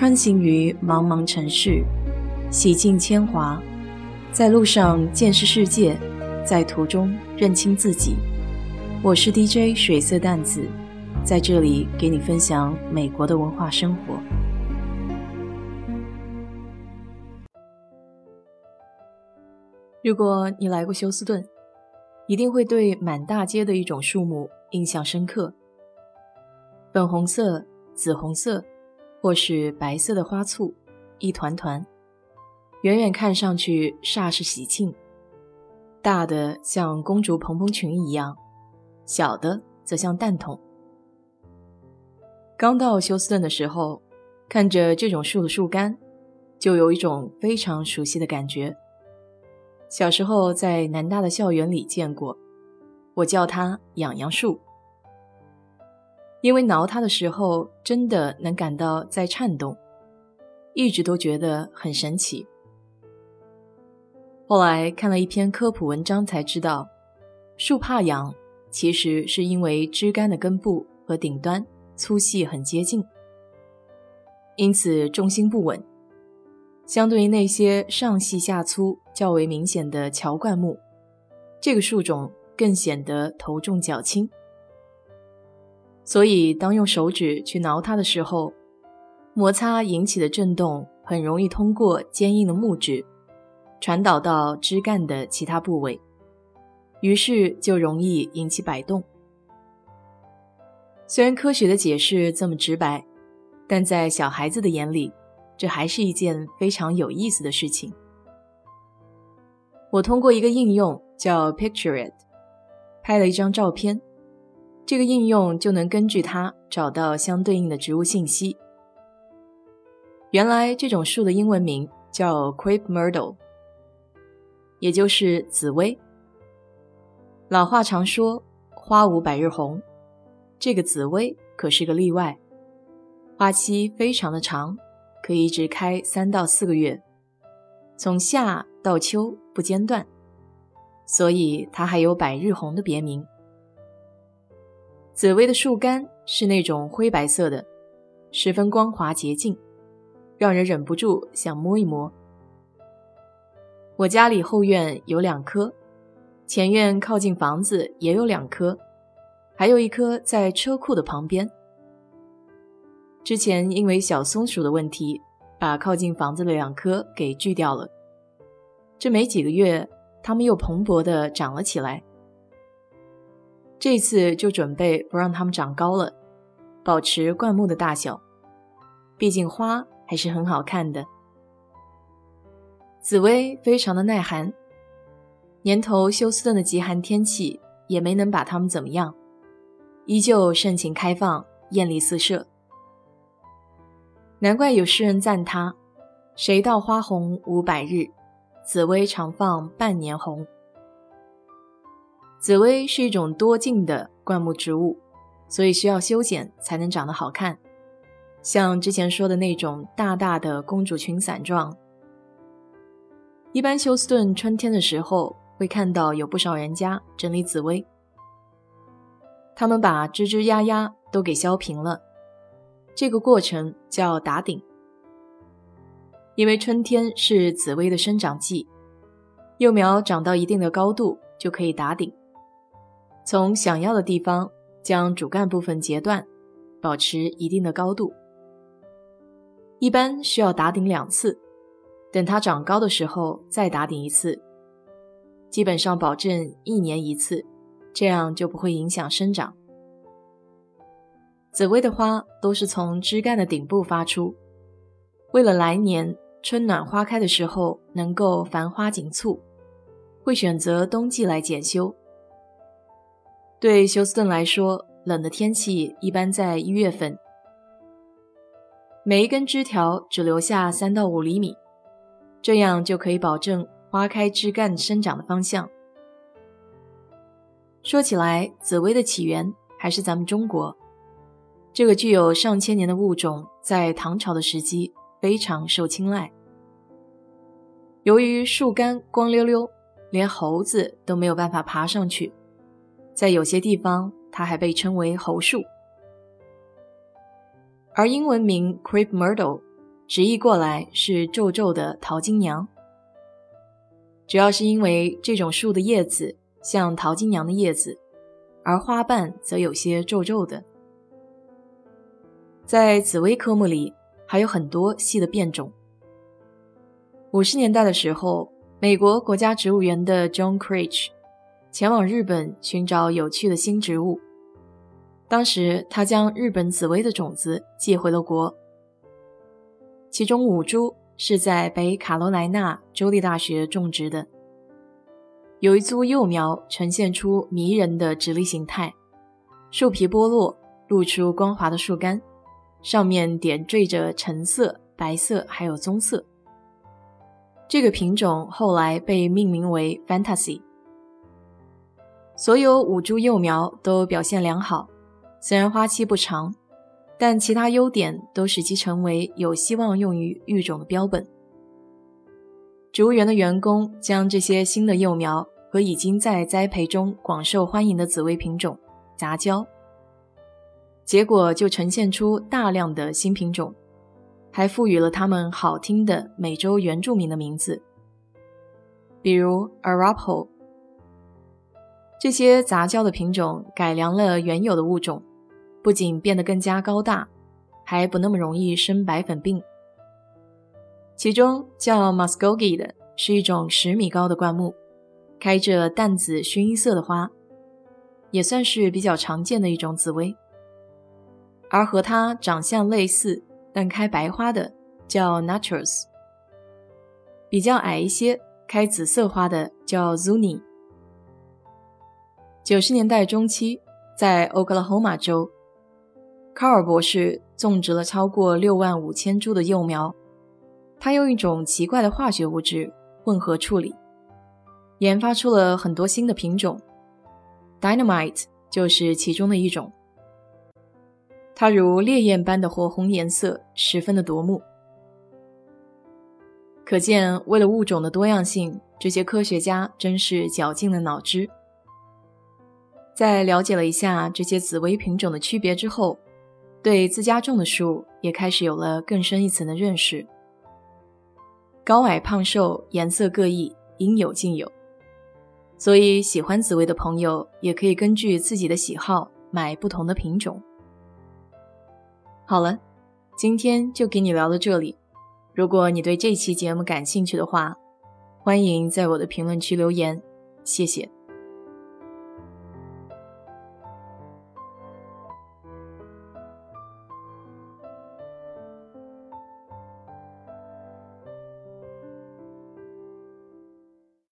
穿行于茫茫城市，洗尽铅华，在路上见识世界，在途中认清自己。我是 DJ 水色淡子，在这里给你分享美国的文化生活。如果你来过休斯顿，一定会对满大街的一种树木印象深刻，粉红色、紫红色。或是白色的花簇，一团团，远远看上去煞是喜庆。大的像公主蓬蓬裙一样，小的则像蛋筒。刚到休斯顿的时候，看着这种树的树干，就有一种非常熟悉的感觉。小时候在南大的校园里见过，我叫它“痒痒树”。因为挠它的时候，真的能感到在颤动，一直都觉得很神奇。后来看了一篇科普文章，才知道树怕痒，其实是因为枝干的根部和顶端粗细很接近，因此重心不稳。相对于那些上细下粗较为明显的乔灌木，这个树种更显得头重脚轻。所以，当用手指去挠它的时候，摩擦引起的震动很容易通过坚硬的木质传导到枝干的其他部位，于是就容易引起摆动。虽然科学的解释这么直白，但在小孩子的眼里，这还是一件非常有意思的事情。我通过一个应用叫 Picture It，拍了一张照片。这个应用就能根据它找到相对应的植物信息。原来这种树的英文名叫 Crepe Myrtle，也就是紫薇。老话常说“花无百日红”，这个紫薇可是个例外，花期非常的长，可以一直开三到四个月，从夏到秋不间断，所以它还有“百日红”的别名。紫薇的树干是那种灰白色的，十分光滑洁净，让人忍不住想摸一摸。我家里后院有两棵，前院靠近房子也有两棵，还有一棵在车库的旁边。之前因为小松鼠的问题，把靠近房子的两棵给锯掉了。这没几个月，它们又蓬勃地长了起来。这次就准备不让它们长高了，保持灌木的大小，毕竟花还是很好看的。紫薇非常的耐寒，年头休斯顿的极寒天气也没能把它们怎么样，依旧盛情开放，艳丽四射。难怪有诗人赞他：“谁道花红五百日，紫薇常放半年红。”紫薇是一种多茎的灌木植物，所以需要修剪才能长得好看，像之前说的那种大大的公主裙伞状。一般休斯顿春天的时候会看到有不少人家整理紫薇，他们把枝枝丫丫都给削平了，这个过程叫打顶。因为春天是紫薇的生长季，幼苗长到一定的高度就可以打顶。从想要的地方将主干部分截断，保持一定的高度。一般需要打顶两次，等它长高的时候再打顶一次。基本上保证一年一次，这样就不会影响生长。紫薇的花都是从枝干的顶部发出，为了来年春暖花开的时候能够繁花锦簇，会选择冬季来检修。对休斯顿来说，冷的天气一般在一月份。每一根枝条只留下三到五厘米，这样就可以保证花开枝干生长的方向。说起来，紫薇的起源还是咱们中国。这个具有上千年的物种，在唐朝的时期非常受青睐。由于树干光溜溜，连猴子都没有办法爬上去。在有些地方，它还被称为猴树，而英文名 Crepe Myrtle 直译过来是皱皱的桃金娘。主要是因为这种树的叶子像桃金娘的叶子，而花瓣则有些皱皱的。在紫薇科目里还有很多细的变种。五十年代的时候，美国国家植物园的 John Creech 前往日本寻找有趣的新植物。当时他将日本紫薇的种子寄回了国，其中五株。是在北卡罗来纳州立大学种植的，有一株幼苗呈现出迷人的直立形态，树皮剥落，露出光滑的树干，上面点缀着橙色、白色还有棕色。这个品种后来被命名为 Fantasy。所有五株幼苗都表现良好，虽然花期不长。但其他优点都使其成为有希望用于育种的标本。植物园的员工将这些新的幼苗和已经在栽培中广受欢迎的紫薇品种杂交，结果就呈现出大量的新品种，还赋予了它们好听的美洲原住民的名字，比如 Arapaho。这些杂交的品种改良了原有的物种。不仅变得更加高大，还不那么容易生白粉病。其中叫 Muskogee 的是一种十米高的灌木，开着淡紫薰衣色的花，也算是比较常见的一种紫薇。而和它长相类似但开白花的叫 Naturals，比较矮一些开紫色花的叫 Zuni。九十年代中期，在 Oklahoma 州。卡尔博士种植了超过六万五千株的幼苗，他用一种奇怪的化学物质混合处理，研发出了很多新的品种，Dynamite 就是其中的一种。它如烈焰般的火红颜色，十分的夺目。可见，为了物种的多样性，这些科学家真是绞尽了脑汁。在了解了一下这些紫薇品种的区别之后。对自家种的树也开始有了更深一层的认识。高矮胖瘦、颜色各异，应有尽有。所以，喜欢紫薇的朋友也可以根据自己的喜好买不同的品种。好了，今天就给你聊到这里。如果你对这期节目感兴趣的话，欢迎在我的评论区留言。谢谢。